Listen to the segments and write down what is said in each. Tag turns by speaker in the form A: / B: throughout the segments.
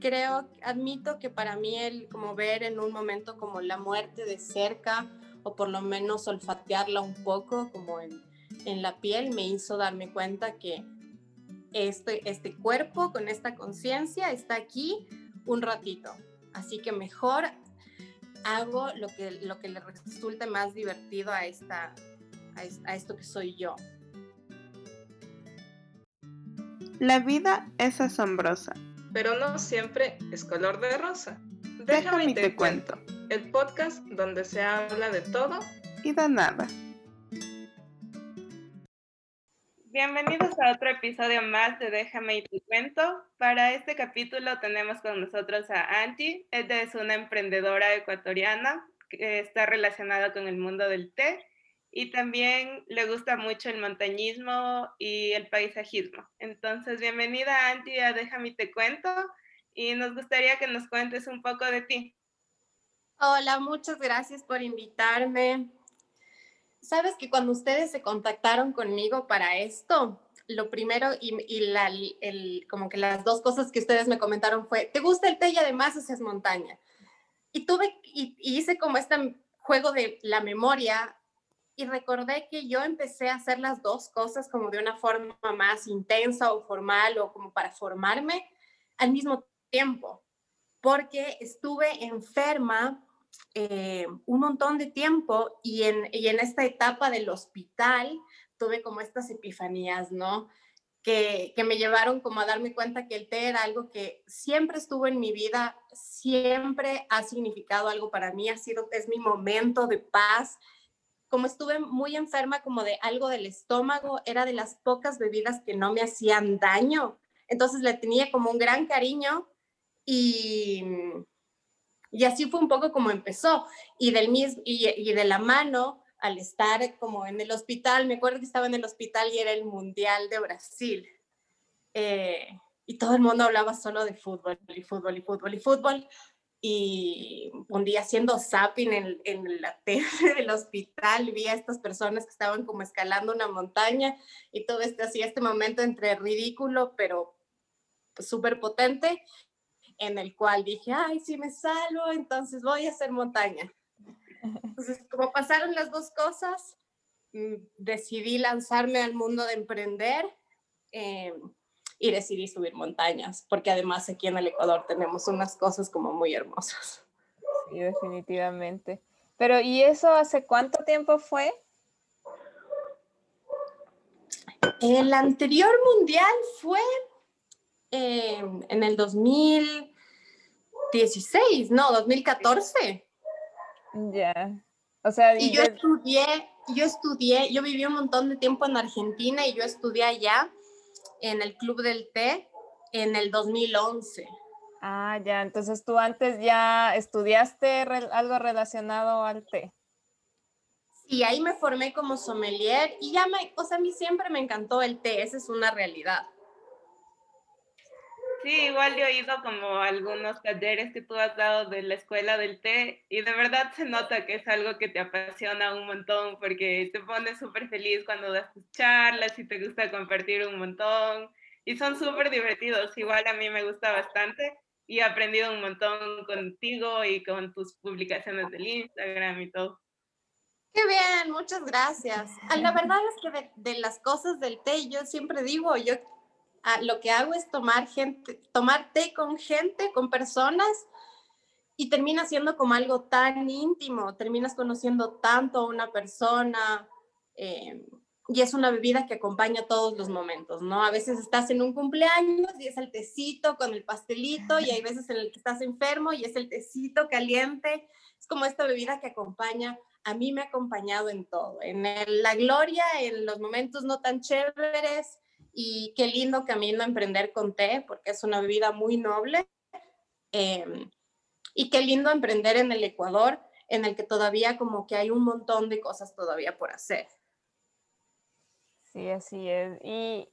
A: creo, admito que para mí el como ver en un momento como la muerte de cerca o por lo menos olfatearla un poco como en, en la piel me hizo darme cuenta que este, este cuerpo con esta conciencia está aquí un ratito. Así que mejor hago lo que, lo que le resulte más divertido a, esta, a, esto que soy yo.
B: La vida es asombrosa.
C: Pero no siempre es color de rosa. Déjame, y te, cuento. El podcast donde se habla de todo
B: y de nada.
C: Bienvenidos a otro episodio más de Déjame y te cuento. Para este capítulo tenemos con nosotros a Angie. Ella es una emprendedora ecuatoriana que está relacionada con el mundo del té y también le gusta mucho el montañismo y el paisajismo. Entonces, bienvenida Angie a Déjame y te cuento y nos gustaría que nos cuentes un poco de ti.
A: Hola, muchas gracias por invitarme. Sabes que cuando ustedes se contactaron conmigo para esto, lo primero y, el, como que las dos cosas que ustedes me comentaron fue, ¿te gusta el té y además haces montaña? Y tuve y, hice como este juego de la memoria y recordé que yo empecé a hacer las dos cosas como de una forma más intensa o formal o como para formarme al mismo tiempo, porque estuve enferma eh, un montón de tiempo y en, y en esta etapa del hospital tuve como estas epifanías, ¿no? Que, que, me llevaron como a darme cuenta que el té era algo que siempre estuvo en mi vida, siempre ha significado algo para mí, ha sido, es mi momento de paz. Como estuve muy enferma como de algo del estómago, era de las pocas bebidas que no me hacían daño. Entonces le tenía como un gran cariño y, y así fue un poco como empezó. Y, del mismo, y, de la mano, al estar como en el hospital, me acuerdo que estaba en el hospital y era el Mundial de Brasil. Eh, y todo el mundo hablaba solo de fútbol y fútbol y fútbol y fútbol. Y un día haciendo zapping en, en la tele del hospital, vi a estas personas que estaban como escalando una montaña y todo este, así este momento entre ridículo, pero súper potente en el cual dije, ay, si me salvo, entonces voy a hacer montaña. Entonces, como pasaron las dos cosas, mm, decidí lanzarme al mundo de emprender em, y decidí subir montañas, porque además aquí en el Ecuador tenemos unas cosas como muy hermosas.
D: Sí, definitivamente. Pero, ¿y eso hace cuánto tiempo fue?
A: El anterior mundial fue em, en el 2000, 16, no, 2014.
D: Ya. O sea,
A: y yo estudié, yo estudié, yo viví un montón de tiempo en Argentina y yo estudié allá en el Club del Té en el 2011.
D: Ah, ya, entonces tú antes ya estudiaste algo relacionado al té.
A: Sí, ahí me formé como sommelier y ya me, o sea, a mí siempre me encantó el té, esa es una realidad.
C: Sí, igual yo he ido como algunos talleres que tú has dado de la escuela del té y de verdad se nota que es algo que te apasiona un montón porque te pones súper feliz cuando das tus charlas y te gusta compartir un montón y son súper divertidos. Igual a mí me gusta bastante y he aprendido un montón contigo y con tus publicaciones del Instagram y todo.
A: Qué bien, muchas gracias. Ah, la verdad es que de, de las cosas del té yo siempre digo, yo Ah, lo que hago es tomar gente, tomar té con gente, con personas, y termina siendo como algo tan íntimo, terminas conociendo tanto a una persona, eh, y es una bebida que acompaña todos los momentos, ¿no? A veces estás en un cumpleaños y es el tecito con el pastelito, y hay veces en el que estás enfermo y es el tecito caliente, es como esta bebida que acompaña a mí me ha acompañado en todo, en la gloria, en los momentos no tan chéveres, y qué lindo camino emprender con té, porque es una bebida muy noble. Em, y qué lindo emprender en el Ecuador, en el que todavía como que hay un montón de cosas todavía por hacer.
D: Sí, así es. Y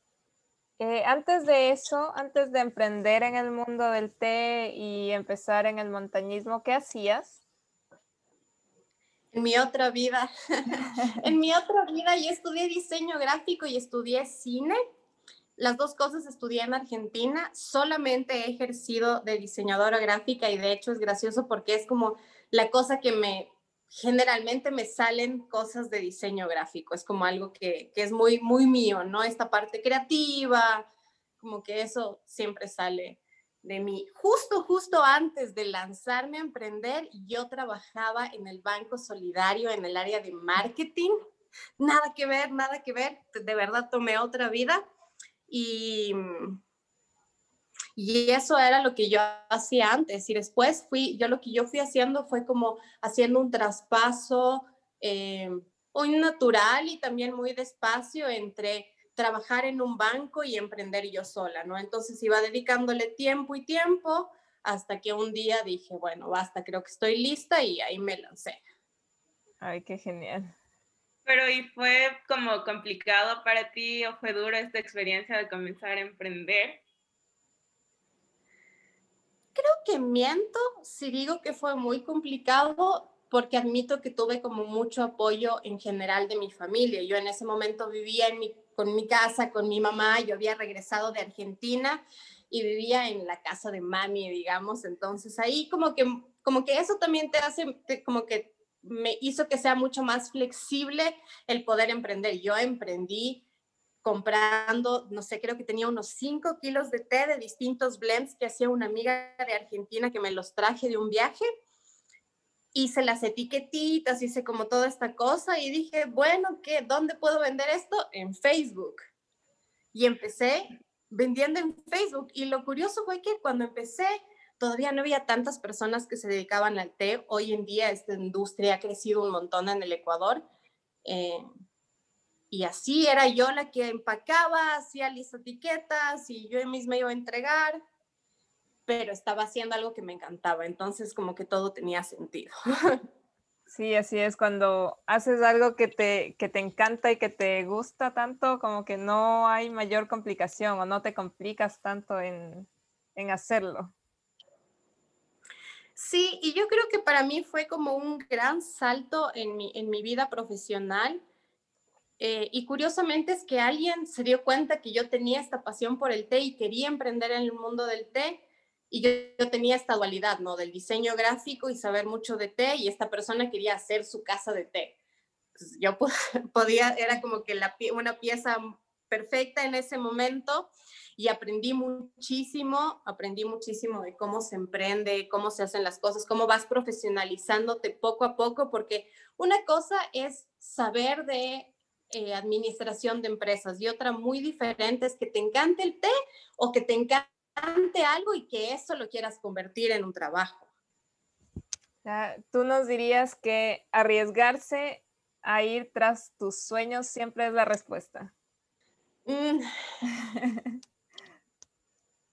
D: eh, antes de eso, antes de emprender en el mundo del té y empezar en el montañismo, ¿qué hacías?
A: En mi otra vida, en mi otra vida yo estudié diseño gráfico y estudié cine las dos cosas estudié en Argentina, solamente he ejercido de diseñadora gráfica y de hecho es gracioso porque es como la cosa que me generalmente me salen cosas de diseño gráfico, es como algo que, que es muy, muy mío, ¿no? Esta parte creativa, como que eso siempre sale de mí. Justo, justo antes de lanzarme a emprender, yo trabajaba en el Banco Solidario en el área de marketing. Nada que ver, nada que ver. De verdad tomé otra vida y, y eso era lo que yo hacía antes. Y después fui, yo lo que yo fui haciendo fue como haciendo un traspaso eh, muy natural y también muy despacio entre trabajar en un banco y emprender yo sola, ¿no? Entonces iba dedicándole tiempo y tiempo hasta que un día dije, bueno, basta, creo que estoy lista y ahí me lancé.
D: Ay, qué genial.
C: Pero ¿y fue como complicado para ti o fue dura esta experiencia de comenzar a emprender?
A: Creo que miento si digo que fue muy complicado porque admito que tuve como mucho apoyo en general de mi familia. Yo en ese momento vivía en mi, con mi casa, con mi mamá, yo había regresado de Argentina y vivía en la casa de mami, digamos, entonces ahí como que, como que eso también te hace, como que me hizo que sea mucho más flexible el poder emprender. Yo emprendí comprando, no sé, creo que tenía unos 5 kilos de té de distintos blends que hacía una amiga de Argentina que me los traje de un viaje. Hice las etiquetitas, hice como toda esta cosa y dije, bueno, ¿qué? ¿Dónde puedo vender esto? En Facebook. Y empecé vendiendo en Facebook. Y lo curioso fue que cuando empecé, todavía no había tantas personas que se dedicaban al té. Hoy en día esta industria ha crecido un montón en el Ecuador. Eh, y así era yo la que empacaba, hacía las etiquetas y yo misma iba a entregar, pero estaba haciendo algo que me encantaba, entonces como que todo tenía sentido.
D: Sí, así es, cuando haces algo que te, que te encanta y que te gusta tanto, como que no hay mayor complicación o no te complicas tanto en, en hacerlo.
A: Sí, y yo creo que para mí fue como un gran salto en mi, en mi vida profesional. Eh, y curiosamente es que alguien se dio cuenta que yo tenía esta pasión por el té y quería emprender en el mundo del té. Y yo, yo tenía esta dualidad, ¿no? Del diseño gráfico y saber mucho de té. Y esta persona quería hacer su casa de té. Yo podía, era como que la, una pieza perfecta en ese momento y aprendí muchísimo, aprendí muchísimo de cómo se emprende, cómo se hacen las cosas, cómo vas profesionalizándote poco a poco, porque una cosa es saber de eh, administración de empresas y otra muy diferente es que te encante el té o que te encante algo y que eso lo quieras convertir en un trabajo.
D: Tú nos dirías que arriesgarse a ir tras tus sueños siempre es la respuesta. Mm.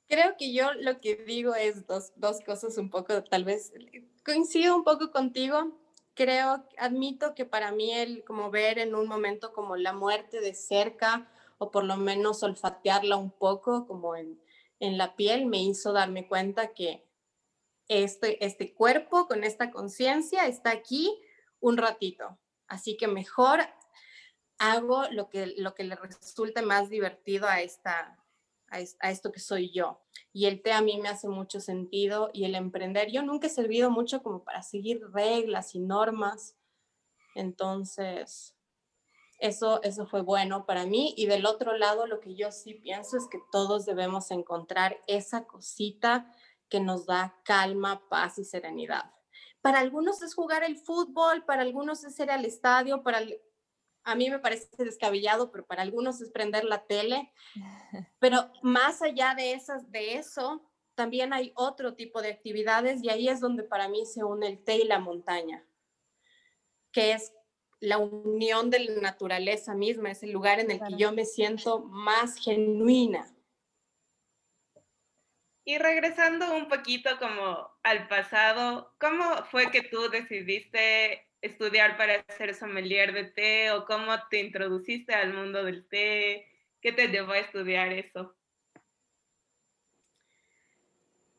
A: Creo que yo lo que digo es dos, dos cosas un poco, tal vez coincido un poco contigo. Creo, admito que para mí el como ver en un momento como la muerte de cerca o por lo menos olfatearla un poco como en, en la piel me hizo darme cuenta que este, este cuerpo con esta conciencia está aquí un ratito. Así que mejor hago lo que, lo que le resulte más divertido a esta, a, esto que soy yo. Y el té a mí me hace mucho sentido y el emprender, yo nunca he servido mucho como para seguir reglas y normas. Entonces, eso, eso fue bueno para mí. Y del otro lado, lo que yo sí pienso es que todos debemos encontrar esa cosita que nos da calma, paz y serenidad. Para algunos es jugar el fútbol, para algunos es ir al estadio, para a mí me parece descabellado, pero para algunos es prender la tele. Pero más allá de, esas, de eso, también hay otro tipo de actividades y ahí es donde para mí se une el té y la montaña, que es la unión de la naturaleza misma, es el lugar en el que yo me siento más genuina.
C: Y regresando un poquito como al pasado, ¿cómo fue que tú decidiste estudiar para ser sommelier de té o cómo te introduciste al mundo del té? ¿Qué te llevó a estudiar eso?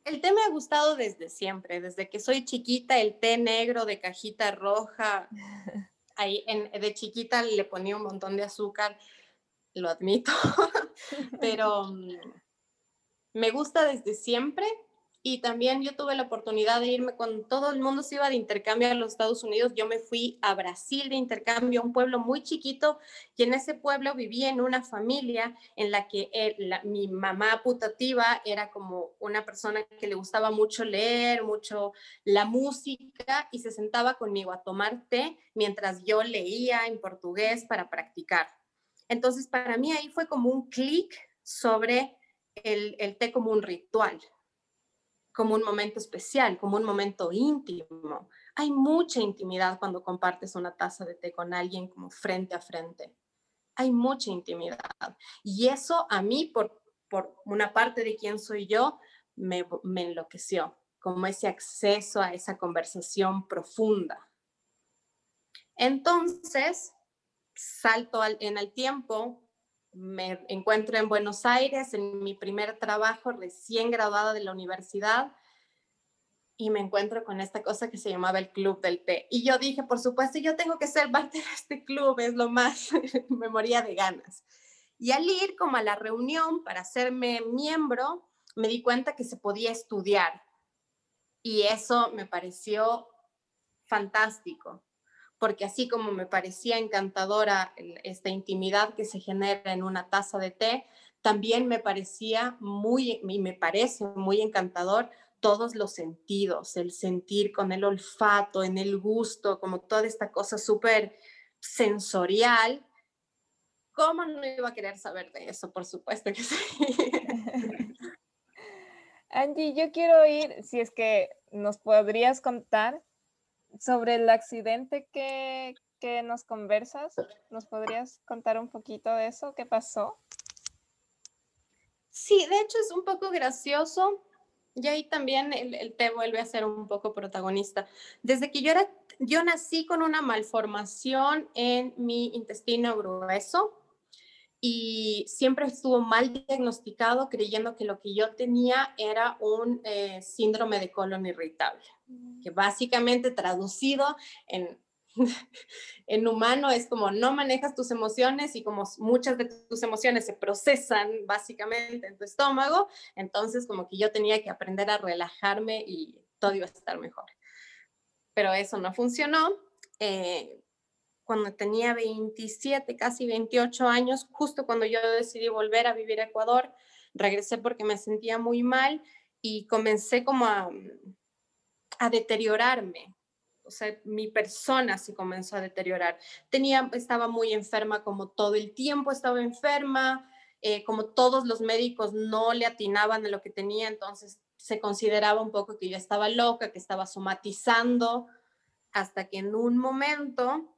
A: El té me ha gustado desde siempre, desde que soy chiquita, el té negro de cajita roja, ahí en, de chiquita le ponía un montón de azúcar, lo admito. pero mm, me gusta desde siempre y también yo tuve la oportunidad de irme cuando todo el mundo se iba de intercambio a los Estados Unidos. Yo me fui a Brasil de intercambio, un pueblo muy chiquito, y en ese pueblo vivía en una familia en la que mi mamá putativa era como una persona que le gustaba mucho leer, mucho la música, y se sentaba conmigo a tomar té mientras yo leía en portugués para practicar. Entonces, para mí ahí fue como un clic sobre el, té como un ritual como un momento especial, como un momento íntimo. Hay mucha intimidad cuando compartes una taza de té con alguien como frente a frente. Hay mucha intimidad. Y eso a mí, por, por una parte de quién soy yo, me, me enloqueció, como ese acceso a esa conversación profunda. Entonces, salto en el tiempo, me encuentro en Buenos Aires en mi primer trabajo recién graduada de la universidad y me encuentro con esta cosa que se llamaba el Club del Té. Y yo dije, por supuesto, yo tengo que ser parte de este club, es lo más, me moría de ganas. Y al ir como a la reunión para hacerme miembro, me di cuenta que se podía estudiar. Y eso me pareció fantástico porque así como me parecía encantadora esta intimidad que se genera en una taza de té, también me parecía muy, y me parece muy encantador todos los sentidos, el sentir con el olfato, en el gusto, como toda esta cosa súper sensorial. ¿Cómo no iba a querer saber de eso? Por supuesto que sí.
D: Angie, yo quiero ir, si es que nos podrías contar sobre el accidente que, que nos conversas, ¿nos podrías contar un poquito de eso? ¿Qué pasó?
A: Sí, de hecho es un poco gracioso y ahí también el, el, té vuelve a ser un poco protagonista. Desde que yo era, yo nací con una malformación en mi intestino grueso y siempre estuvo mal diagnosticado creyendo que lo que yo tenía era un eh, síndrome de colon irritable, mm. que básicamente traducido en, en humano es como no manejas tus emociones y como muchas de tus emociones se procesan básicamente en tu estómago, entonces como que yo tenía que aprender a relajarme y todo iba a estar mejor. Pero eso no funcionó. Eh, cuando tenía 27, casi 28 años, justo cuando yo decidí volver a vivir a Ecuador, regresé porque me sentía muy mal y comencé como a, a deteriorarme. O sea, mi persona se comenzó a deteriorar. Tenía, estaba muy enferma como todo el tiempo, estaba enferma, eh, como todos los médicos no le atinaban a lo que tenía, entonces se consideraba un poco que yo estaba loca, que estaba somatizando, hasta que en un momento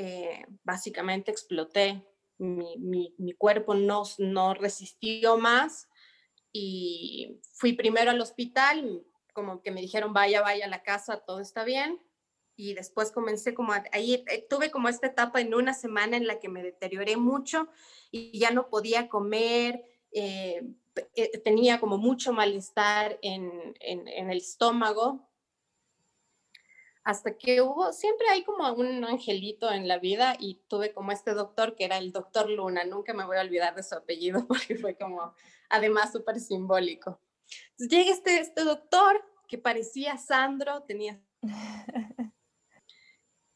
A: eh, básicamente exploté. Mi, cuerpo no, no resistió más y fui primero al hospital, como que me dijeron, vaya, vaya a la casa, todo está bien. Y después comencé como, ahí eh, tuve como esta etapa en una semana en la que me deterioré mucho y ya no podía comer, eh, tenía como mucho malestar en, en el estómago, hasta que hubo, siempre hay como un angelito en la vida y tuve como este doctor que era el doctor Luna, nunca me voy a olvidar de su apellido porque fue como además súper simbólico. Entonces llega este, este doctor que parecía Sandro, tenía...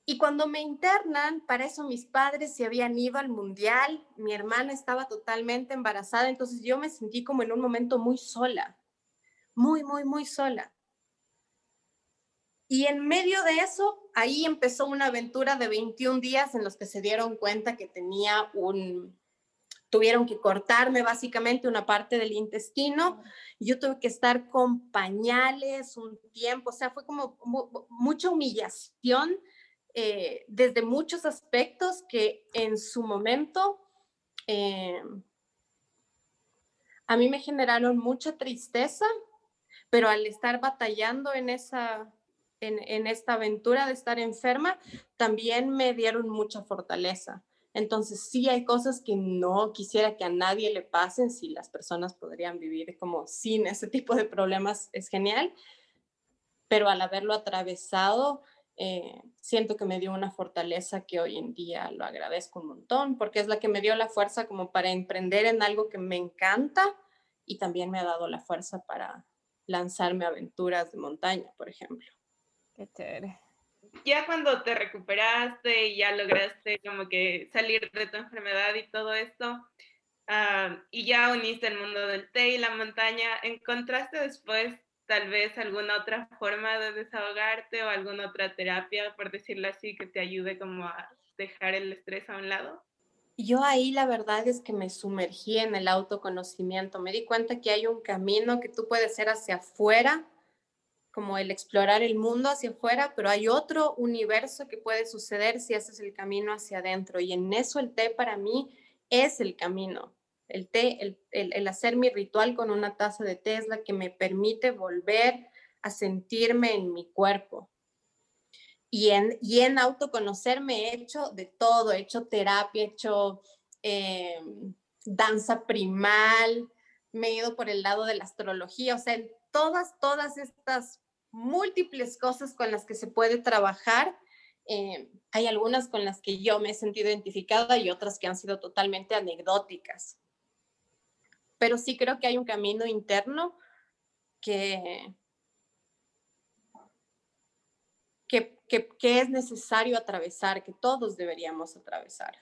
A: Y cuando me internan, para eso mis padres se habían ido al mundial, mi hermana estaba totalmente embarazada, entonces yo me sentí como en un momento muy sola, muy, muy, muy sola. Y en medio de eso, ahí empezó una aventura de 21 días en los que se dieron cuenta que tenía un, tuvieron que cortarme básicamente una parte del intestino. Yo tuve que estar con pañales un tiempo, o sea, fue como mucha humillación eh, desde muchos aspectos que en su momento eh, a mí me generaron mucha tristeza, pero al estar batallando en esa en, esta aventura de estar enferma, también me dieron mucha fortaleza. Entonces sí hay cosas que no quisiera que a nadie le pasen, si las personas podrían vivir como sin ese tipo de problemas es genial, pero al haberlo atravesado eh, siento que me dio una fortaleza que hoy en día lo agradezco un montón, porque es la que me dio la fuerza como para emprender en algo que me encanta y también me ha dado la fuerza para lanzarme aventuras de montaña, por ejemplo.
D: Qué chévere.
C: Ya cuando te recuperaste y ya lograste como que salir de tu enfermedad y todo esto, ah, y ya uniste el mundo del té y la montaña, ¿encontraste después tal vez alguna otra forma de desahogarte o alguna otra terapia, por decirlo así, que te ayude como a dejar el estrés a un lado?
A: Yo ahí la verdad es que me sumergí en el autoconocimiento. Me di cuenta que hay un camino que tú puedes hacer hacia afuera, como el explorar el mundo hacia afuera, pero hay otro universo que puede suceder si haces el camino hacia adentro. Y en eso el té para mí es el camino. El té, el, el, hacer mi ritual con una taza de té es la que me permite volver a sentirme en mi cuerpo. Y en, y en autoconocerme he hecho de todo, he hecho terapia, he hecho eh, danza primal, me he ido por el lado de la astrología, o sea, todas, todas estas múltiples cosas con las que se puede trabajar, eh, hay algunas con las que yo me he sentido identificada y otras que han sido totalmente anecdóticas pero sí creo que hay un camino interno que, que, que, es necesario atravesar, que todos deberíamos atravesar.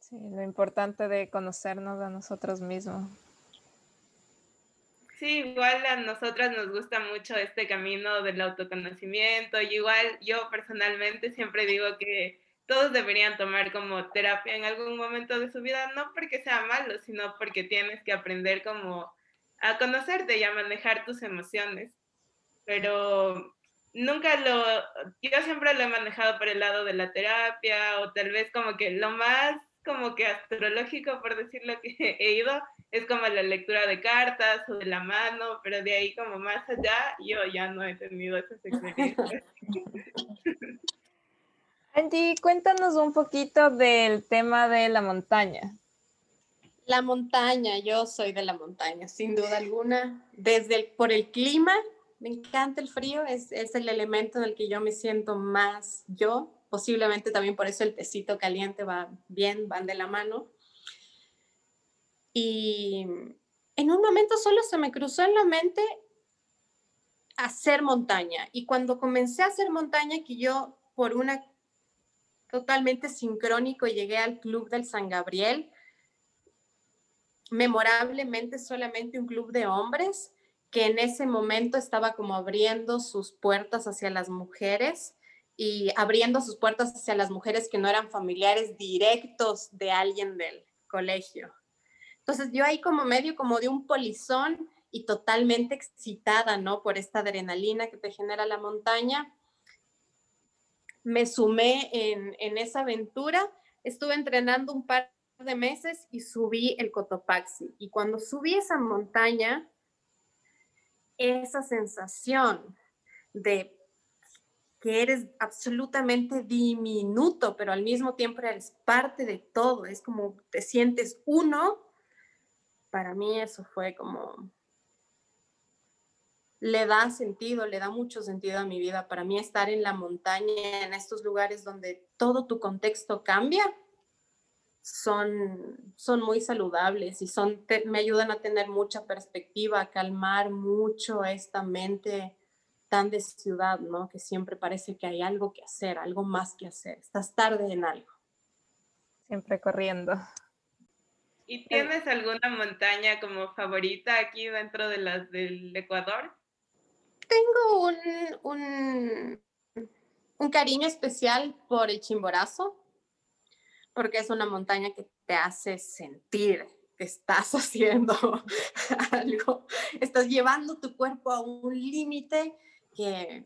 D: Sí, lo importante de conocernos a nosotros mismos.
C: Sí, igual a nosotras nos gusta mucho este camino del autoconocimiento. Y igual yo personalmente siempre digo que todos deberían tomar como terapia en algún momento de su vida, no porque sea malo, sino porque tienes que aprender como a conocerte y a manejar tus emociones. Pero nunca lo, yo siempre lo he manejado por el lado de la terapia o tal vez como que lo más como que astrológico, por decirlo que he ido, es como la lectura de cartas o de la mano, pero de ahí como más allá, yo ya no he tenido esas experiencias.
D: Angie, cuéntanos un poquito del tema de la montaña.
A: La montaña, yo soy de la montaña, sin duda alguna. Desde el, por el clima, me encanta el frío, es, es el elemento en el que yo me siento más yo. Posiblemente también por eso el tecito caliente va bien, van de la mano. Y en un momento solo se me cruzó en la mente hacer montaña. Y cuando comencé a hacer montaña, que yo por una totalmente sincrónico. Llegué al club del San Gabriel, memorablemente solamente un club de hombres que en ese momento estaba como abriendo sus puertas hacia las mujeres y abriendo sus puertas hacia las mujeres que no eran familiares directos de alguien del colegio. Entonces yo ahí como medio como de un polizón y totalmente excitada, ¿no? Por esta adrenalina que te genera la montaña me sumé en, esa aventura. Estuve entrenando un par de meses y subí el Cotopaxi. Y cuando subí esa montaña, esa sensación de que eres absolutamente diminuto, pero al mismo tiempo eres parte de todo, es como te sientes uno, para mí eso fue como le da sentido, le da mucho sentido a mi vida. Para mí estar en la montaña, en estos lugares donde todo tu contexto cambia, son, son muy saludables y son, me ayudan a tener mucha perspectiva, a calmar mucho esta mente tan de ciudad, ¿no? Que siempre parece que hay algo que hacer, algo más que hacer. Estás tarde en algo.
D: Siempre corriendo.
C: ¿Y tienes alguna montaña como favorita aquí dentro de las del Ecuador?
A: tengo un, un, cariño especial por el Chimborazo, porque es una montaña que te hace sentir que estás haciendo algo, estás llevando tu cuerpo a un límite que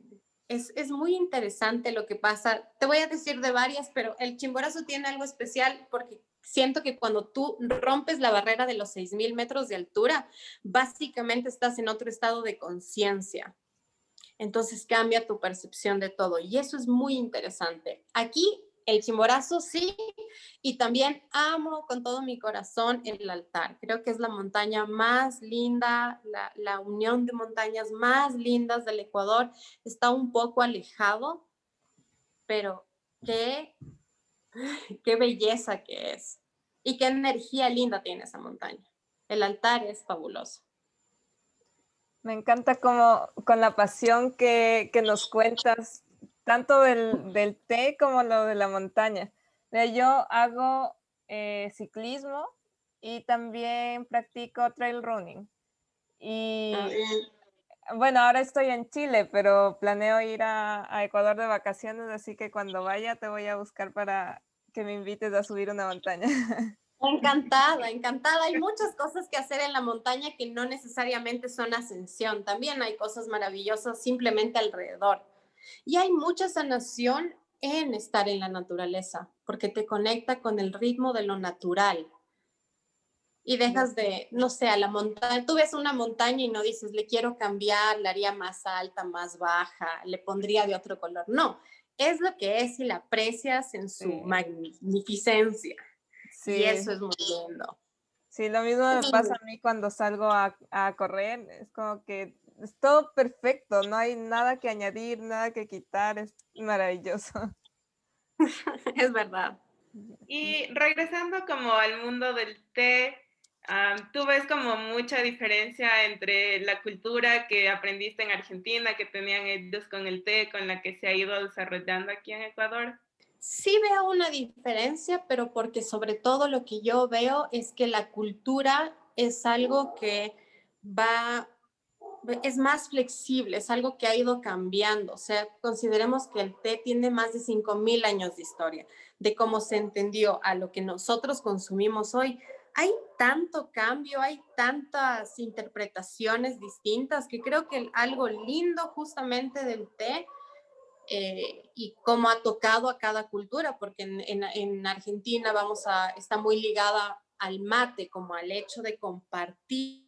A: es, es, muy interesante lo que pasa. Te voy a decir de varias, pero el Chimborazo tiene algo especial porque siento que cuando tú rompes la barrera de los 6.000 metros de altura, básicamente estás en otro estado de conciencia entonces cambia tu percepción de todo y eso es muy interesante. Aquí el chimborazo sí, y también amo con todo mi corazón el altar. Creo que es la montaña más linda, la, la unión de montañas más lindas del Ecuador. Está un poco alejado, pero qué, qué belleza que es y qué energía linda tiene esa montaña. El altar es fabuloso.
D: Me encanta como con la pasión que, que nos cuentas tanto del, del, té como lo de la montaña. Yo hago eh, ciclismo y también practico trail running. Y ah, bueno, ahora estoy en Chile, pero planeo ir a, a, Ecuador de vacaciones, así que cuando vaya te voy a buscar para que me invites a subir una montaña.
A: Encantada, encantada. Hay muchas cosas que hacer en la montaña que no necesariamente son ascensión. También hay cosas maravillosas simplemente alrededor. Y hay mucha sanación en estar en la naturaleza, porque te conecta con el ritmo de lo natural. Y dejas de, no sé, a la montaña, tú ves una montaña y no dices, le quiero cambiar, la haría más alta, más baja, le pondría de otro color. No, es lo que es y la aprecias en su magnificencia. Sí. Y eso es muy lindo.
D: Sí, lo mismo me pasa a mí cuando salgo a, a correr, es como que es todo perfecto, no hay nada que añadir, nada que quitar, es maravilloso.
A: es verdad.
C: Y regresando como al mundo del té, tú ves como mucha diferencia entre la cultura que aprendiste en Argentina, que tenían ellos con el té, con la que se ha ido desarrollando aquí en Ecuador.
A: Sí veo una diferencia, pero porque sobre todo lo que yo veo es que la cultura es algo que va es más flexible, es algo que ha ido cambiando. O sea, consideremos que el té tiene más de 5.000 años de historia, de cómo se entendió a lo que nosotros consumimos hoy. Hay tanto cambio, hay tantas interpretaciones distintas que creo que algo lindo justamente del té eh, y cómo ha tocado a cada cultura, porque en, en, en Argentina vamos a, está muy ligada al mate, como al hecho de compartir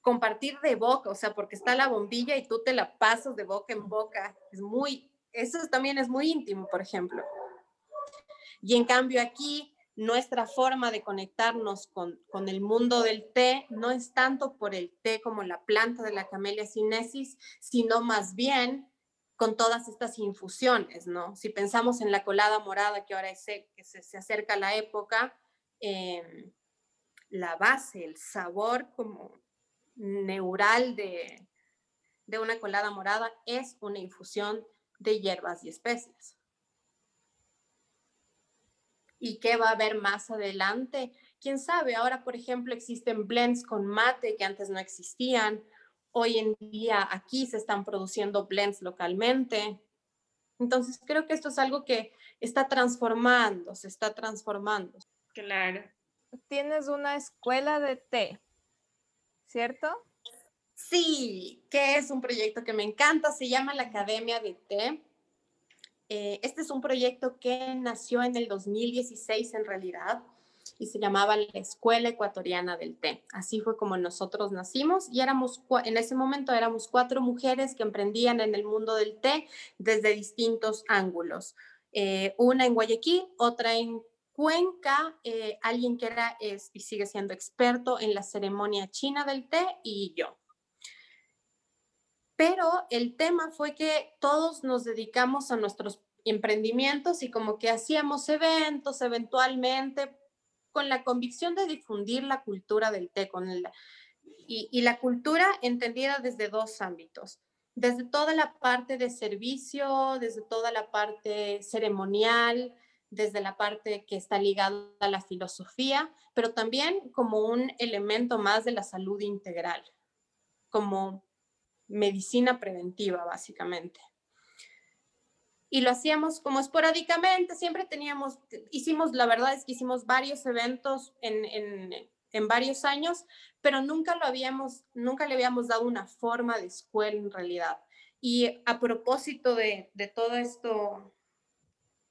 A: compartir de boca, o sea, porque está la bombilla y tú te la pasas de boca en boca. Es muy, eso también es muy íntimo, por ejemplo. Y en cambio aquí, nuestra forma de conectarnos con, con el mundo del té no es tanto por el té como la planta de la camellia sinensis, sino más bien con todas estas infusiones, ¿no? Si pensamos en la colada morada, que ahora que se, se acerca la época, eh, la base, el sabor como neural de, de una colada morada es una infusión de hierbas y especias. ¿Y qué va a haber más adelante? ¿Quién sabe? Ahora, por ejemplo, existen blends con mate que antes no existían. Hoy en día aquí se están produciendo blends localmente. Entonces, creo que esto es algo que está transformando, se está transformando.
C: Claro.
D: Tienes una escuela de té. ¿cierto?
A: Sí, que es un proyecto que me encanta, se llama la Academia de Té. Eh, este es un proyecto que nació en el 2016 en realidad y se llamaba la Escuela Ecuatoriana del Té. Así fue como nosotros nacimos y éramos, en ese momento éramos cuatro mujeres que emprendían en el mundo del té desde distintos ángulos. Eh, una en Guayaquil, otra en Cuenca, eh, alguien que era y sigue siendo experto en la ceremonia china del té y yo. Pero el tema fue que todos nos dedicamos a nuestros emprendimientos y como que hacíamos eventos eventualmente con la convicción de difundir la cultura del té con y, y la cultura entendida desde dos ámbitos desde toda la parte de servicio, desde toda la parte ceremonial, desde la parte que está ligada a la filosofía, pero también como un elemento más de la salud integral, como medicina preventiva, básicamente. Y lo hacíamos como esporádicamente, siempre teníamos, hicimos, la verdad es que hicimos varios eventos en, en, en varios años, pero nunca lo habíamos, nunca le habíamos dado una forma de escuela en realidad. Y a propósito de, de todo esto,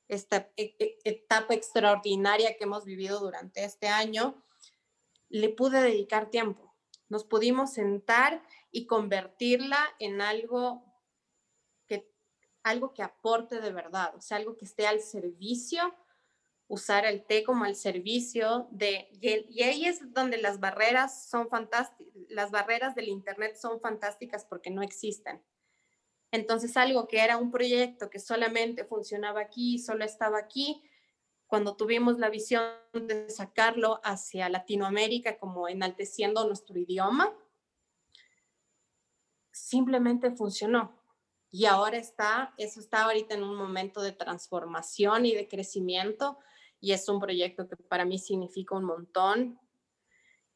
A: esta e, e, etapa extraordinaria que hemos vivido durante este año, le pude dedicar tiempo. Nos pudimos sentar y convertirla en algo que algo que aporte de verdad, o sea, algo que esté al servicio, usar el té como al servicio de, y, ahí es donde las barreras son fantásticas, las barreras del Internet son fantásticas porque no existen. Entonces, algo que era un proyecto que solamente funcionaba aquí, solo estaba aquí, cuando tuvimos la visión de sacarlo hacia Latinoamérica como enalteciendo nuestro idioma, simplemente funcionó. Y ahora está, eso está ahorita en un momento de transformación y de crecimiento y es un proyecto que para mí significa un montón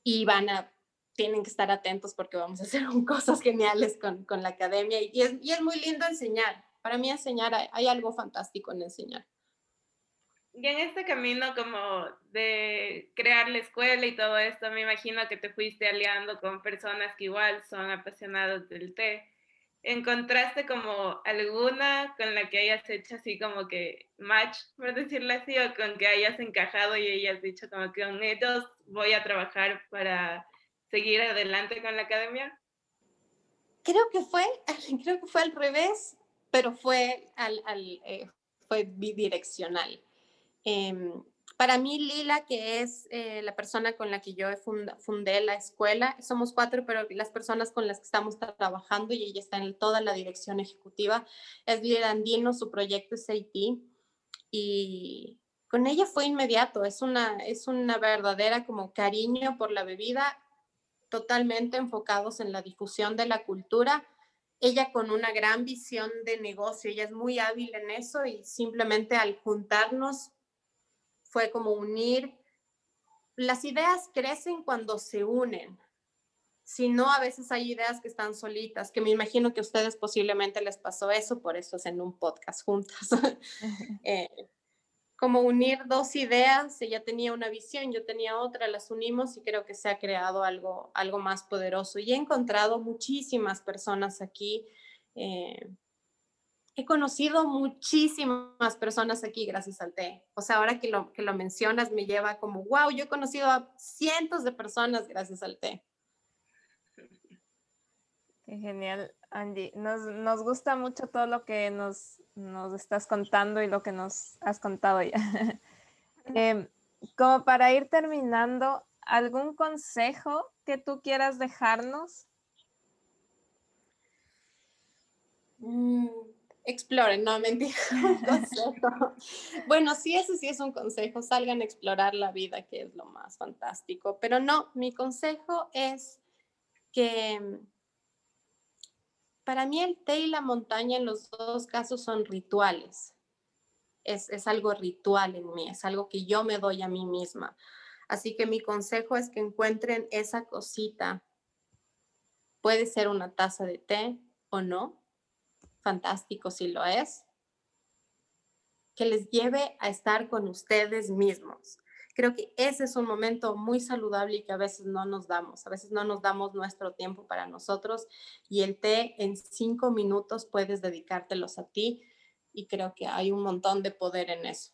A: y van a, tienen que estar atentos porque vamos a hacer cosas geniales con, con la academia y es, y es, muy lindo enseñar. Para mí enseñar, hay algo fantástico en enseñar.
C: Y en este camino como de crear la escuela y todo esto, me imagino que te fuiste aliando con personas que igual son apasionados del té. ¿Encontraste como alguna con la que hayas hecho así como que match, por decirlo así, o con que hayas encajado y hayas dicho como que con ellos voy a trabajar para seguir adelante con la academia?
A: Creo que fue, creo que fue al revés, pero fue, al, al eh, fue bidireccional. Em, para mí, Lila, que es eh, la persona con la que yo fundé la escuela, somos cuatro, pero las personas con las que estamos trabajando y ella está en toda la dirección ejecutiva, es Lila Andino, su proyecto es IT y con ella fue inmediato, es una, es una verdadera como cariño por la bebida, totalmente enfocados en la difusión de la cultura ella con una gran visión de negocio, ella es muy hábil en eso y simplemente al juntarnos fue como unir. Las ideas crecen cuando se unen. Si no, a veces hay ideas que están solitas, que me imagino que a ustedes posiblemente les pasó eso, por eso es en un podcast juntas. eh, como unir dos ideas, ella tenía una visión, yo tenía otra, las unimos y creo que se ha creado algo, algo más poderoso. Y he encontrado muchísimas personas aquí eh, he conocido muchísimas personas aquí gracias al té. O sea, ahora que lo, que lo mencionas me lleva como, wow, yo he conocido a cientos de personas gracias al té.
D: Qué genial, Angie. Nos, nos gusta mucho todo lo que nos, nos, estás contando y lo que nos has contado ya. Em, como para ir terminando, ¿algún consejo que tú quieras dejarnos?
A: Mm, exploren, no mentira, bueno, sí, ese sí es un consejo, salgan a explorar la vida, que es lo más fantástico, pero no, mi consejo es que mm, para mí el té y la montaña en los dos casos son rituales. Es, es algo ritual en mí, es algo que yo me doy a mí misma. Así que mi consejo es que encuentren esa cosita. Puede ser una taza de té o no, fantástico si lo es, que les lleve a estar con ustedes mismos. Creo que ese es un momento muy saludable y que a veces no nos damos. A veces no nos damos nuestro tiempo para nosotros y el té en cinco minutos puedes dedicártelos a ti y creo que hay un montón de poder en eso.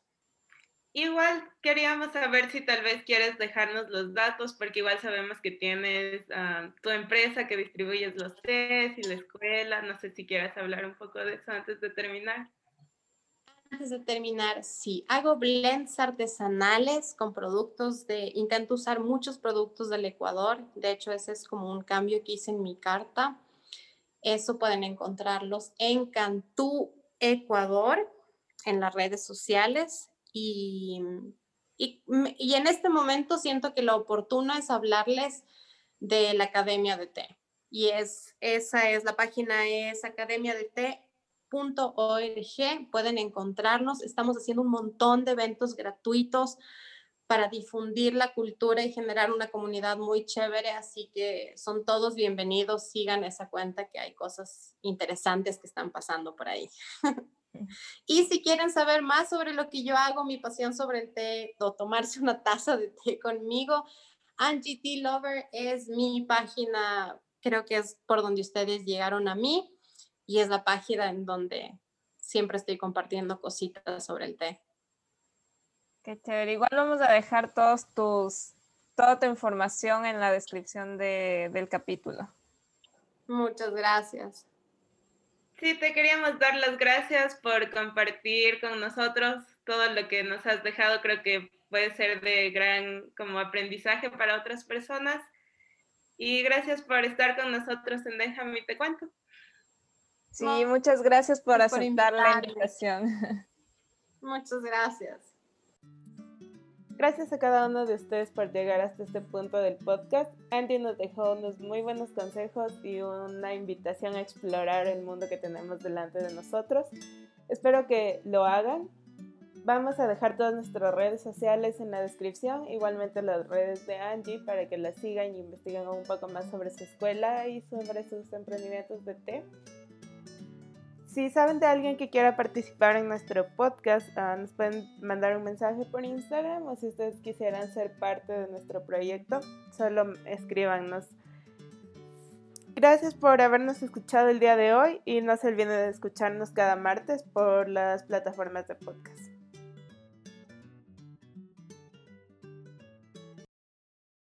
C: Igual queríamos saber si tal vez quieres dejarnos los datos, porque igual sabemos que tienes ah, tu empresa que distribuyes los test y la escuela. No sé si quieras hablar un poco de eso antes de terminar.
A: Antes de terminar, sí, hago blends artesanales con productos de, intento usar muchos productos del Ecuador. De hecho, ese es como un cambio que hice en mi carta. Eso pueden encontrarlos en Cantú, Ecuador, en las redes sociales y, y, y, en este momento siento que lo oportuno es hablarles de la Academia de Té. Y es, esa es, la página es academiadete.org, pueden encontrarnos. Estamos haciendo un montón de eventos gratuitos para difundir la cultura y generar una comunidad muy chévere, así que son todos bienvenidos, sigan esa cuenta que hay cosas interesantes que están pasando por ahí. Y si quieren saber más sobre lo que yo hago, mi pasión sobre el té o tomarse una taza de té conmigo, Angie Tea Lover es mi página, creo que es por donde ustedes llegaron a mí y es la página en donde siempre estoy compartiendo cositas sobre el té.
D: Qué chévere. Igual vamos a dejar todos tus, toda tu información en la descripción de, del capítulo.
A: Muchas gracias.
C: Sí, te queríamos dar las gracias por compartir con nosotros todo lo que nos has dejado. Creo que puede ser de gran como aprendizaje para otras personas. Y gracias por estar con nosotros en Déjame te cuento.
D: Sí, muchas gracias por
A: por
D: aceptar la invitación.
A: Muchas gracias.
B: Gracias a cada uno de ustedes por llegar hasta este punto del podcast. Andy nos dejó unos muy buenos consejos y una invitación a explorar el mundo que tenemos delante de nosotros. Espero que lo hagan. Vamos a dejar todas nuestras redes sociales en la descripción, igualmente las redes de Angie para que la sigan y investiguen un poco más sobre su escuela y sobre sus emprendimientos de té. Si saben de alguien que quiera participar en nuestro podcast, ah, nos pueden mandar un mensaje por Instagram o si ustedes quisieran ser parte de nuestro proyecto, solo escríbanos. Gracias por habernos escuchado el día de hoy y no se olviden de escucharnos cada martes por las plataformas de podcast.